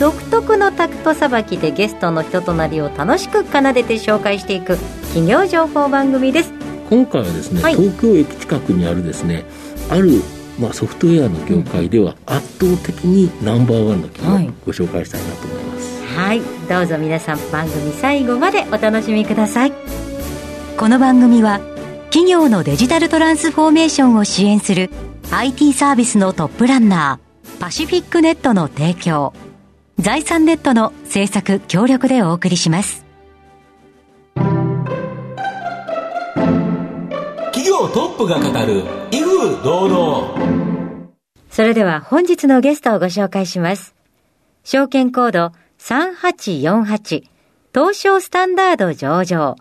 独特のタクトさばきでゲストの人となりを楽しく奏でて紹介していく企業情報番組です。今回はですね、はい、東京駅近くにあるですねあるまあ、ソフトウェアの業界では圧倒的にナンバーワンの企業をご紹介したいなと思います、はい、はい、どうぞ皆さん番組最後までお楽しみください。この番組は企業のデジタルトランスフォーメーションを支援する IT サービスのトップランナーパシフィックネットの提供財産ネットの制作協力でお送りします。企業トップが語る威風堂々。それでは本日のゲストをご紹介します。証券コード3848東証スタンダード上場。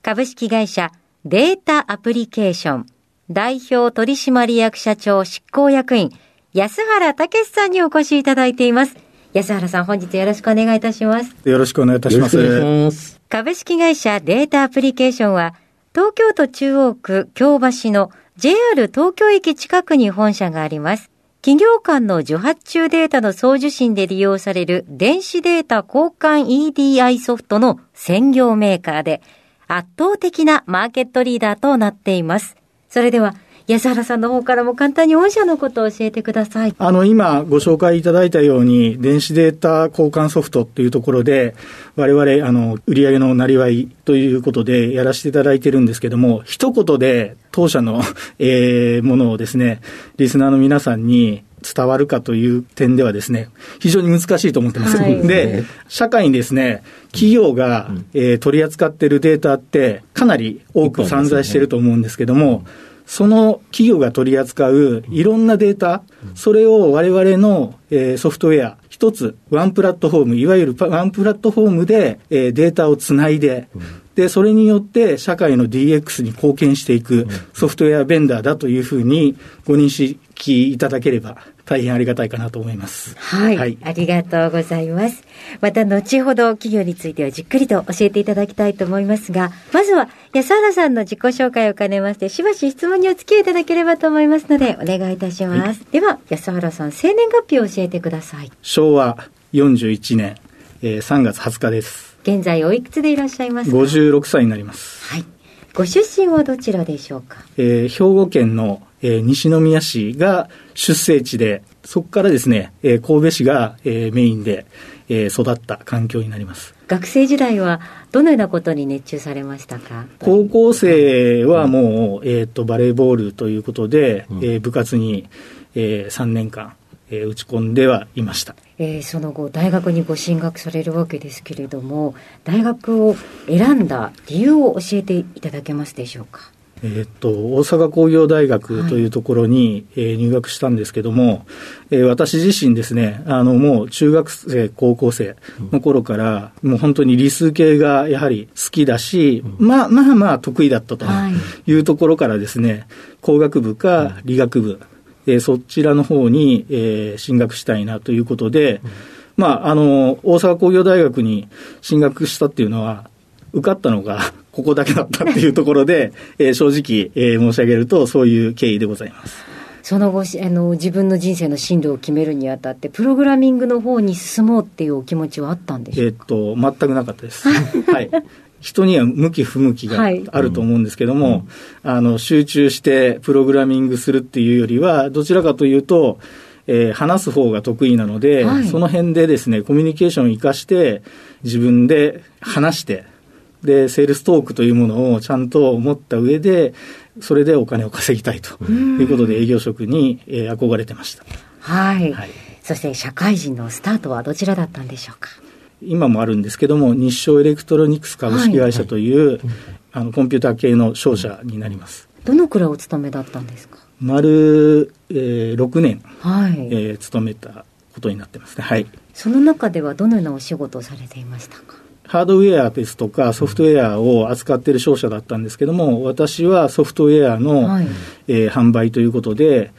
株式会社データアプリケーション代表取締役社長執行役員安原武さんにお越しいただいています安原さん本日よろしくお願いいたしますよろしくお願いいたします株式会社データアプリケーションは東京都中央区京橋の JR 東京駅近くに本社があります。企業間の受発注データの送受信で利用される電子データ交換 EDI ソフトの専業メーカーで圧倒的なマーケットリーダーとなっています。それでは安原さんの方からも簡単に御社のことを教えてください。あの、今ご紹介いただいたように、電子データ交換ソフトっていうところで、我々、あの、売上のなりわいということでやらせていただいてるんですけども、一言で当社の、えー、ものをですね、リスナーの皆さんに伝わるかという点ではですね、非常に難しいと思ってます。はい、で、社会にですね、企業が、えー、取り扱っているデータってかなり多く散在していると思うんですけども、その企業が取り扱ういろんなデータ、それを我々の、えー、ソフトウェア、一つ、ワンプラットフォーム、いわゆるワンプラットフォームで、えー、データをつないで、で、それによって社会の DX に貢献していくソフトウェアベンダーだというふうにご認識いただければ大変ありがたいかなと思います。はい。はい、ありがとうございます。また後ほど企業についてはじっくりと教えていただきたいと思いますが、まずは安原さんの自己紹介を兼ねまして、しばし質問にお付き合いいただければと思いますので、お願いいたします。はい、では、安原さん、生年月日を教えてください。昭和41年、えー、3月20日です。現在おいくつでいらっしゃいますか？56歳になります。はい。ご出身はどちらでしょうか、えー、兵庫県の、えー、西宮市が出生地でそこからですね、えー、神戸市が、えー、メインで、えー、育った環境になります。学生時代はどのようなことに熱中されましたか？高校生はもう、えーと、バレーボールということで、うん、えー、部活に、えー、3年間えー、打ち込んではいました、えー、その後大学にご進学されるわけですけれども大学を選んだ理由を教えていただけますでしょうか？えっと、大阪工業大学というところに、はい、えー、入学したんですけども、えー、私自身ですね、あの、もう中学生、高校生の頃から、うん、もう本当に理数系がやはり好きだし、うん、まあまあまあ得意だったとい。うところからですね、工学部か理学部、えー、そちらの方に、えー、進学したいなということで、うん、まあ、あの、大阪工業大学に進学したっていうのは、受かったのが ここだけだったっていうところで、えー、正直、えー、申し上げると、そういう経緯でございます。その後あの自分の人生の進路を決めるにあたってプログラミングの方に進もうっていうお気持ちはあったんでしょうか、えー、っと全くなかったです。はい、人には向き不向きがあると思うんですけども、はいうん、あの集中してプログラミングするっていうよりは、どちらかというと、えー、話す方が得意なので、はい、その辺でですね、コミュニケーションを生かして、自分で話して、で、セールストークというものをちゃんと持った上で、それでお金を稼ぎたいということで営業職に、えー、憧れてました。はい。はい、そして社会人のスタートはどちらだったんでしょうか？今もあるんですけども、日商エレクトロニクス株式会社という、はいはい、あのコンピューター系の商社になります。どのくらいお勤めだったんですか？丸、えー、6年、はいえー、勤めたことになってますね。はい。その中ではどのようなお仕事をされていましたか？ハードウェアですとかソフトウェアを扱っている商社だったんですけども、私はソフトウェアの、はい、えー、販売ということで、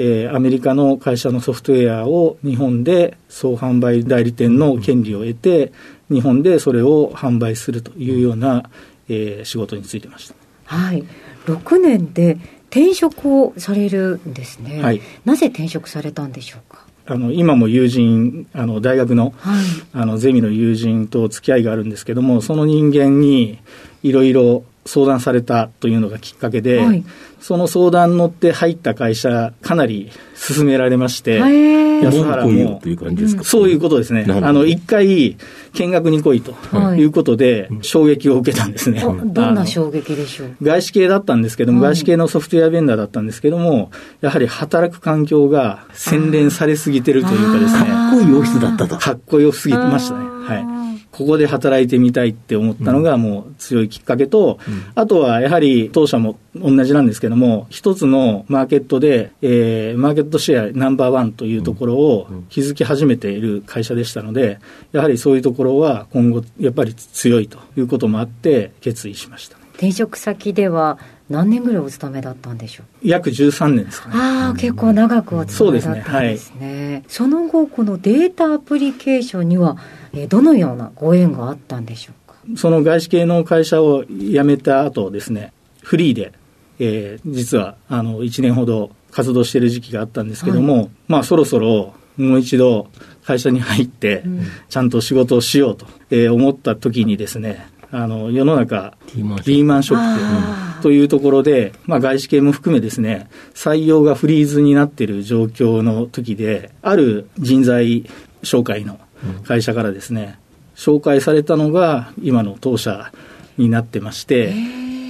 えー、アメリカの会社のソフトウェアを日本で総販売代理店の権利を得て、日本でそれを販売するというような、えー、仕事についてました。はい。6年で転職をされるんですね。はい。なぜ転職されたんでしょうか？あの今も友人あの大学の,、はい、あのゼミの友人と付き合いがあるんですけどもその人間にいろいろ相談されたというのがきっかけで、はい、その相談に乗って入った会社、かなり勧められまして、安原も、という感じですか、そういうことですね。あの、一回、見学に来いということで、衝撃を受けたんですね。どんな衝撃でしょう？外資系だったんですけども、外資系のソフトウェアベンダーだったんですけども、やはり働く環境が洗練されすぎてるというかですね。かっこいいオフィスだったと。かっこよすぎてましたね。はい。ここで働いてみたいって思ったのがもう強いきっかけと、うん、あとはやはり当社も同じなんですけども、一つのマーケットで、えー、マーケットシェアナンバーワンというところを築き始めている会社でしたので、やはりそういうところは今後やっぱり強いということもあって決意しました。転職先では何年ぐらいお勤めだったんでしょう？約13年ですかね。ああ、結構長くお勤めだったんですね。そ、ね。はい、その後、このデータアプリケーションには、えー、どのようなご縁があったんでしょうか？その外資系の会社を辞めた後ですね、フリーで、えー、実はあの1年ほど活動している時期があったんですけども、はい、まあそろそろもう一度会社に入って、ちゃんと仕事をしようと、えー、思った時にですね、あの世の中、リーマンショック。というところで、まあ、外資系も含めですね、採用がフリーズになっている状況の時で、ある人材紹介の会社からですね、紹介されたのが今の当社になってまして、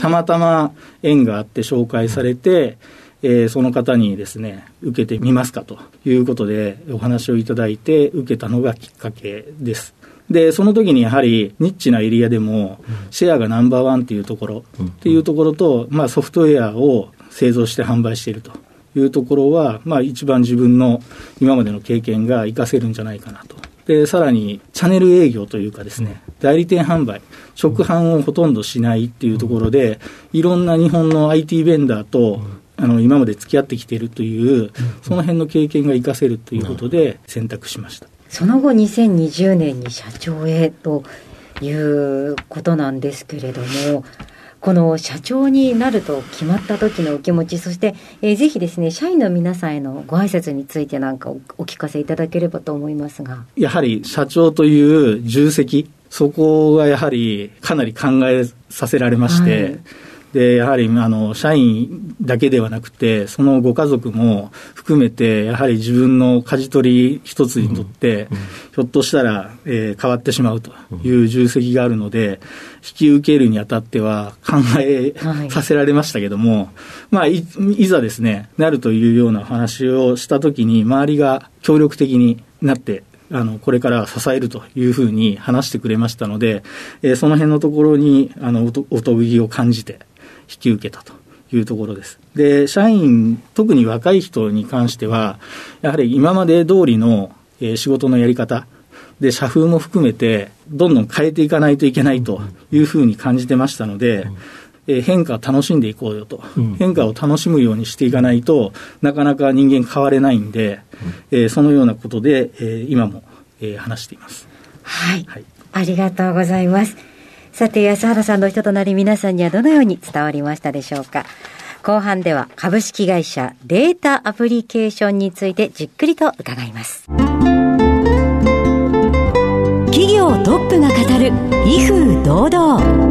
たまたま縁があって紹介されて、えー、その方にですね、受けてみますかということでお話をいただいて受けたのがきっかけです。で、その時にやはりニッチなエリアでも、シェアがナンバーワンっていうところ、っていうところと、まあソフトウェアを製造して販売しているというところは、まあ一番自分の今までの経験が活かせるんじゃないかなと。で、さらにチャンネル営業というかですね、代理店販売、直販をほとんどしないっていうところで、いろんな日本の IT ベンダーと、あの今まで付き合ってきているという、その辺の経験が活かせるということで選択しました。その後2020年に社長へということなんですけれども、この社長になると決まった時のお気持ち、そして、えー、ぜひですね、社員の皆さんへのご挨拶についてなんかおお聞かせいただければと思いますが。やはり社長という重責、そこがやはりかなり考えさせられまして、はいで、やはり、あの、社員だけではなくて、そのご家族も含めて、やはり自分の舵取り一つにとって、ひょっとしたら、えー、変わってしまうという重責があるので、引き受けるにあたっては考えさせられましたけども、はい、まあい、いざですね、なるというような話をしたときに、周りが協力的になってあの、これから支えるというふうに話してくれましたので、えー、その辺のところに、あの、おとぎを感じて、引き受けたというところです。で、社員、特に若い人に関しては、やはり今まで通りの、えー、仕事のやり方、で、社風も含めて、どんどん変えていかないといけないというふうに感じてましたので、えー、変化を楽しんでいこうよと、うん、変化を楽しむようにしていかないとなかなか人間変われないんで、うん、えー、そのようなことで、えー、今も、えー、話しています。はい、はい、ありがとうございます。さて、安原さんの人となり皆さんにはどのように伝わりましたでしょうか？後半では株式会社データアプリケーションについてじっくりと伺います。企業トップが語る威風堂々。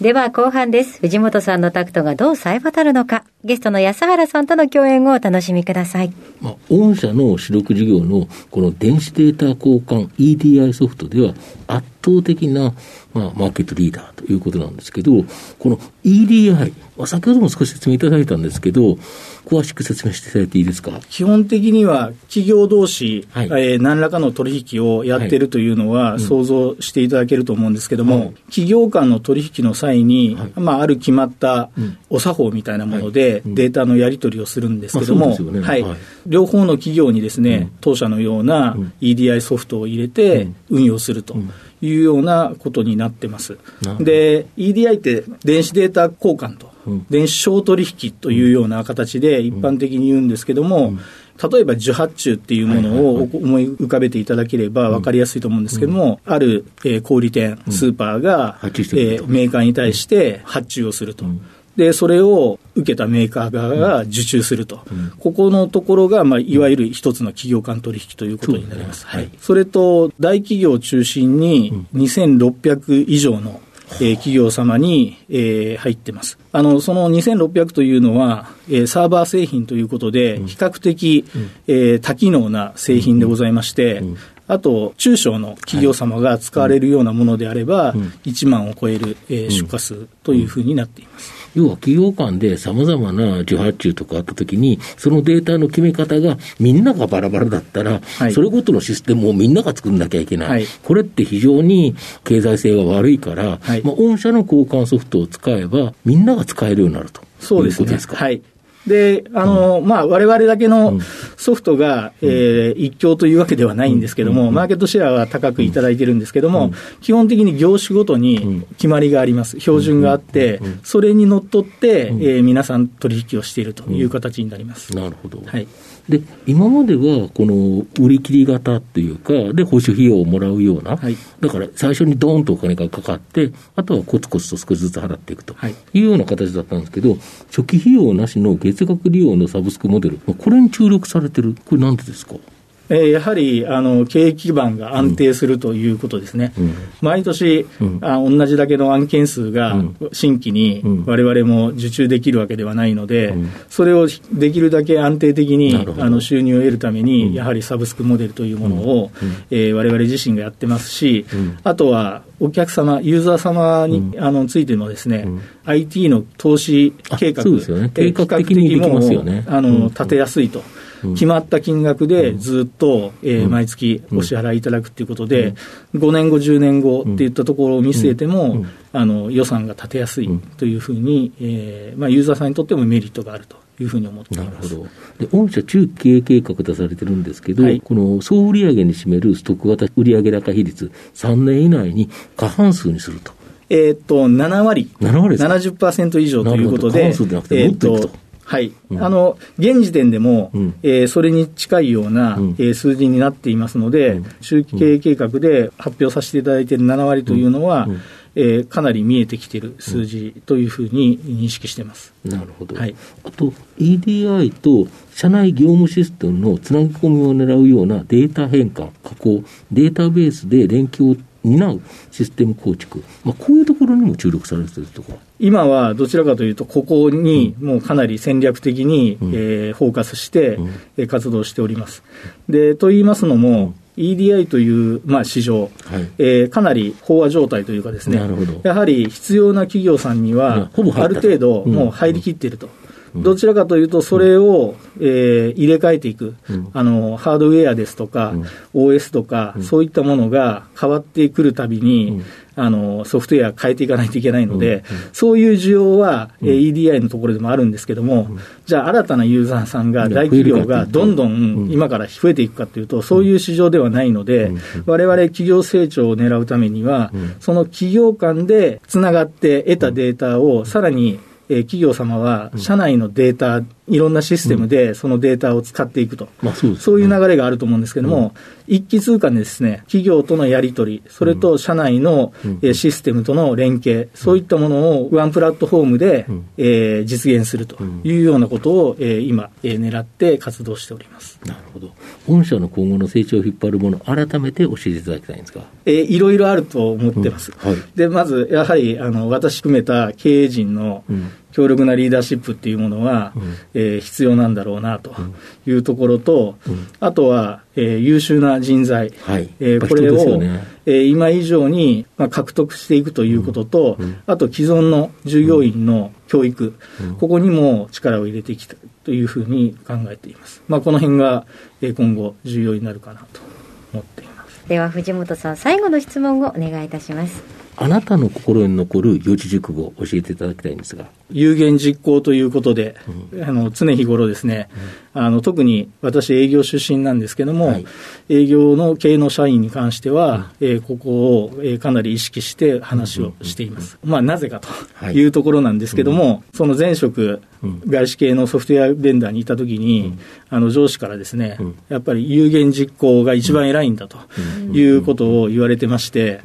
では後半です。藤本さんのタクトがどう冴え渡るのか、ゲストの安原さんとの共演をお楽しみください。まあ、御社の主力事業のこの電子データ交換 EDI ソフトでは圧倒的な、まあ、マーケットリーダーということなんですけど、この EDI、まあ、先ほども少し説明いただいたんですけど、詳しく説明していただいていいですか？基本的には企業同士、はい、えー、何らかの取引をやってるというのは想像していただけると思うんですけども、はい、企業間の取引の際に、はい、まあ、ある決まったお作法みたいなものでデータのやり取りをするんですけども、はい、両方の企業にですね、当社のような EDI ソフトを入れて運用すると。いうようなことになってます。で、EDI って電子データ交換と電子商取引というような形で一般的に言うんですけども、例えば受発注っていうものを思い浮かべていただければ分かりやすいと思うんですけども、ある、え小売店、スーパーが、えメーカーに対して発注をすると。で、それを受けたメーカー側が受注すると、うん、ここのところが、まあ、いわゆる一つの企業間取引ということになります。ね、はい、それと、大企業を中心に2600以上のえー、企業様に、えー、入ってます。あの、その2600というのは、えー、サーバー製品ということで、比較的、うん、えー、多機能な製品でございまして、うん、あと、中小の企業様が使われるようなものであれば、1万を超える、えー、出荷数というふうになっています。要は企業間でさまざまな受発注とかあったときに、そのデータの決め方がみんながバラバラだったら、はい、それごとのシステムをみんなが作んなきゃいけない。はい、これって非常に経済性が悪いから、はい、まあ、御社の交換ソフトを使えば、みんなが使えるようになると。そうですね。はい。で、あの、うん、まあ、我々だけのソフトが、うん、えー、一強というわけではないんですけども、うん、マーケットシェアは高くいただいてるんですけども、基本的に業種ごとに決まりがあります。標準があって、それにのっとって、えー、皆さん取引をしているという形になります。なるほど。はい。で、今までは、この売り切り型っていうか、で、保守費用をもらうような、はい、だから最初にドーンとお金がかかって、あとはコツコツと少しずつ払っていくというような形だったんですけど、初期費用なしの月額利用のサブスクモデル、これに注力されてる、これなんでですか？えー、やはりあの経営基盤が安定するということですね、うん、毎年、うん、あ、同じだけの案件数が新規にわれわれも受注できるわけではないので、うん、それをできるだけ安定的にあの収入を得るために、やはりサブスクモデルというものをわれわれ自身がやってますし、あとはお客様、ユーザー様に、あのついてのですね、IT の投資計画、ね、計画的にできますよね。あの立てやすいと。決まった金額でずっと、えー、毎月お支払いいただくということで、5年後、10年後っていったところを見据えても、あの予算が立てやすいというふうに、えーまあ、ユーザーさんにとってもメリットがあると。いうふうに思っています。なるほど。で御社、中期経営計画出されてるんですけど、はい、この総売上に占めるストック型売上高比率、3年以内に過半数にすると。えー、っと、7割、7割70%以上ということで、過半数じゃなくて、もっといくと。えーはい、うん、あの現時点でも、うん、えー、それに近いような、うん、えー、数字になっていますので、うん、中期経営計画で発表させていただいている7割というのは、うん、えー、かなり見えてきている数字というふうに認識してます。なるほど、はい、あと、EDI と社内業務システムのつなぎ込みを狙うようなデータ変換、加工、データベースで連携を担うシステム構築、まあ、こういうところにも注力されてるとか今はどちらかというと、ここにもうかなり戦略的に、うん、えー、フォーカスして、うん、活動しております。でと言いますのも、EDI という、まあ、市場、はい、えー、かなり飽和状態というかですね、やはり必要な企業さんには、ある程度もう入りきっていると。どちらかというと、それを、えー、入れ替えていく、あの、ハードウェアですとか、OS とか、そういったものが変わってくるたびに、あのソフトウェア変えていかないといけないので、そういう需要は、えー、EDI のところでもあるんですけども、じゃあ、新たなユーザーさんが、大企業がどんどん今から増えていくかというと、そういう市場ではないので、われわれ企業成長を狙うためには、その企業間でつながって得たデータをさらにえー、企業様は社内のデータ、いろんなシステムでそのデータを使っていくと、まあそう、そういう流れがあると思うんですけれども、うん、一気通貫でですね、企業とのやり取り、それと社内の、システムとの連携、そういったものをワンプラットフォームで、うん、えー、実現するというようなことを、えー、今、えー、狙って活動しております。なるほど。御社の今後の成長を引っ張るもの、改めて教えていただきたいんですか？えー、いろいろあると思ってます。はい、で、まず、やはり、あの、私含めた経営陣の、強力なリーダーシップっていうものは、うん、えー、必要なんだろうなというところと、うん、あとは、えー、優秀な人材、はい、えー、これを、ね、えー、今以上に、まあ、獲得していくということと、うん、あと既存の従業員の教育、ここにも力を入れていきたいというふうに考えています。まあ、この辺が、えー、今後重要になるかなと思っています。では藤本さん最後の質問をお願いいたします。あなたの心に残る四字熟語を教えていただきたいんですが。有言実行ということで、うん、あの常日頃ですね、うん、あの特に私営業出身なんですけども、はい、営業の経営の社員に関しては、うん、えー、ここを、えー、かなり意識して話をしています。まあなぜかとい。うところなんですけども、はい、その前職、外資系のソフトウェアベンダーにいたときに、あの上司からですね、やっぱり有言実行が一番偉いんだということを言われてまして、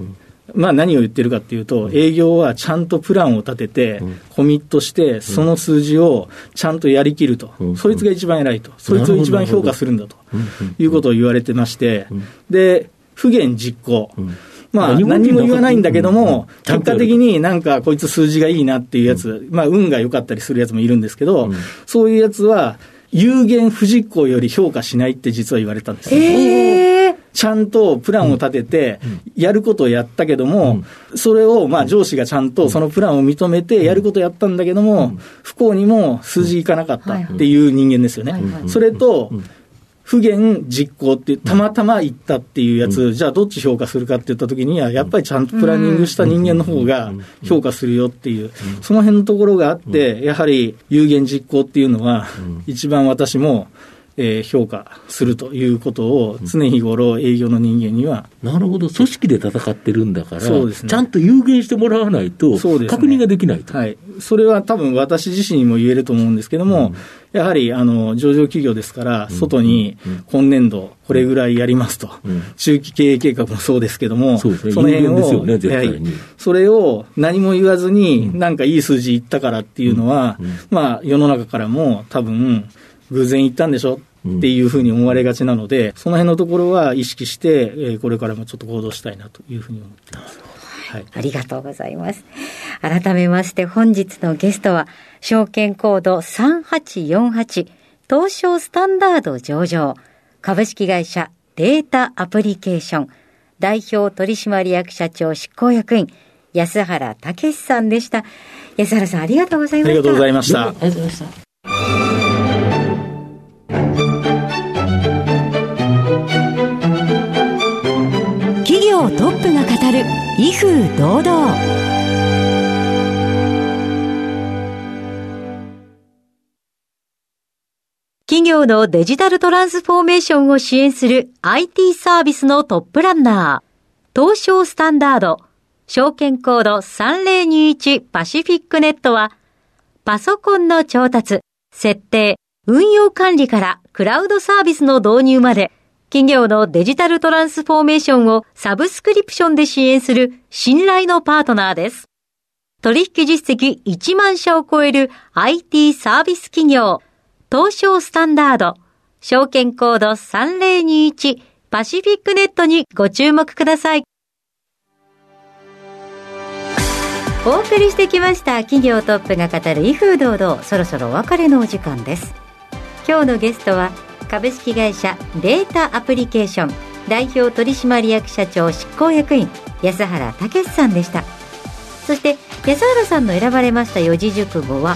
まあ、何を言ってるかっていうと、営業はちゃんとプランを立てて、コミットして、その数字をちゃんとやりきると、そいつが一番偉いと、そいつを一番評価するんだと。いうことを言われてまして、で、不言実行。まあ、何も言わないんだけども、結果的になんかこいつ数字がいいなっていうやつ、まあ、運が良かったりするやつもいるんですけど、そういうやつは、有言不実行より評価しないって実は言われたんですよ。ちゃんとプランを立てて、やることをやったけども、それをまあ上司がちゃんとそのプランを認めて、やることやったんだけども、不幸にも数字いかなかったっていう人間ですよね。それと、不言実行って、たまたま言ったっていうやつ、うん、じゃあどっち評価するかって言ったときには、やっぱりちゃんとプランニングした人間の方が評価するよっていう、その辺のところがあって、やはり有言実行っていうのは、一番私も、えー、評価するということを常日頃営業の人間には、なるほど、組織で戦ってるんだから、そうですね、ちゃんと有言してもらわないと、確認ができないと、ね、はい、それは多分私自身にも言えると思うんですけども、うん、やはりあの上場企業ですから、外に今年度、これぐらいやりますと、うん、中期経営計画もそうですけども、そ、ね,、の辺を、ねはい、それを何も言わずに、なんかいい数字いったからっていうのは、まあ、世の中からも多分、偶然言ったんでしょっていうふうに思われがちなので、その辺のところは意識して、えー、これからもちょっと行動したいなというふうに思っています。はい、ありがとうございます。改めまして本日のゲストは、証券コード3848東証スタンダード上場株式会社データアプリケーション代表取締役社長執行役員安原武さんでした。安原さんありがとうございました。ありがとうございました。ありがとうございました。業トップが語る威風堂々企業のデジタルトランスフォーメーションを支援する IT サービスのトップランナー、東証スタンダード、証券コード3021パシフィックネットは、パソコンの調達、設定、運用管理からクラウドサービスの導入まで、企業のデジタルトランスフォーメーションをサブスクリプションで支援する信頼のパートナーです。取引実績1万社を超える IT サービス企業、東証スタンダード、証券コード3021パシフィックネットにご注目ください。お送りしてきました企業トップが語る威風堂々そろそろお別れのお時間です今日のゲストは株式会社データアプリケーション代表取締役社長執行役員安原武さんでした。そして安原さんの選ばれました四字熟語は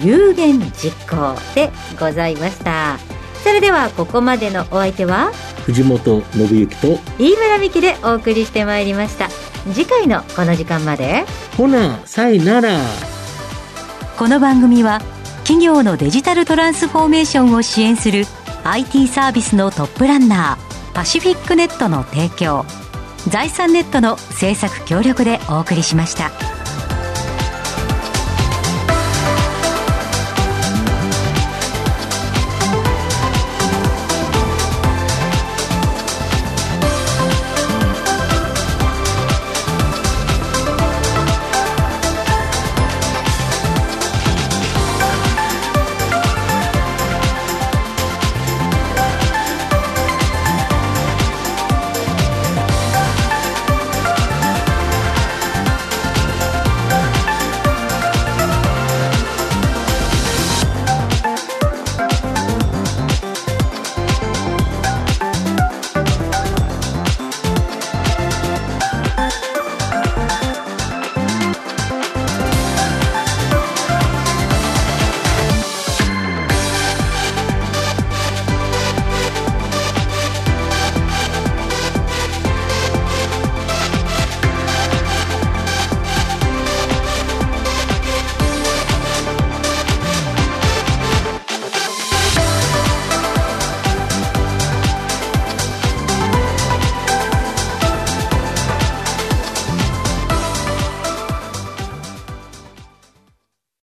有言実行でございました。それではここまでのお相手は藤本信之と飯村美希でお送りしてまいりました。次回のこの時間まで。ほなさいなら。この番組は企業のデジタルトランスフォーメーションを支援する IT サービスのトップランナーパシフィックネットの提供財産ネットの制作協力でお送りしました。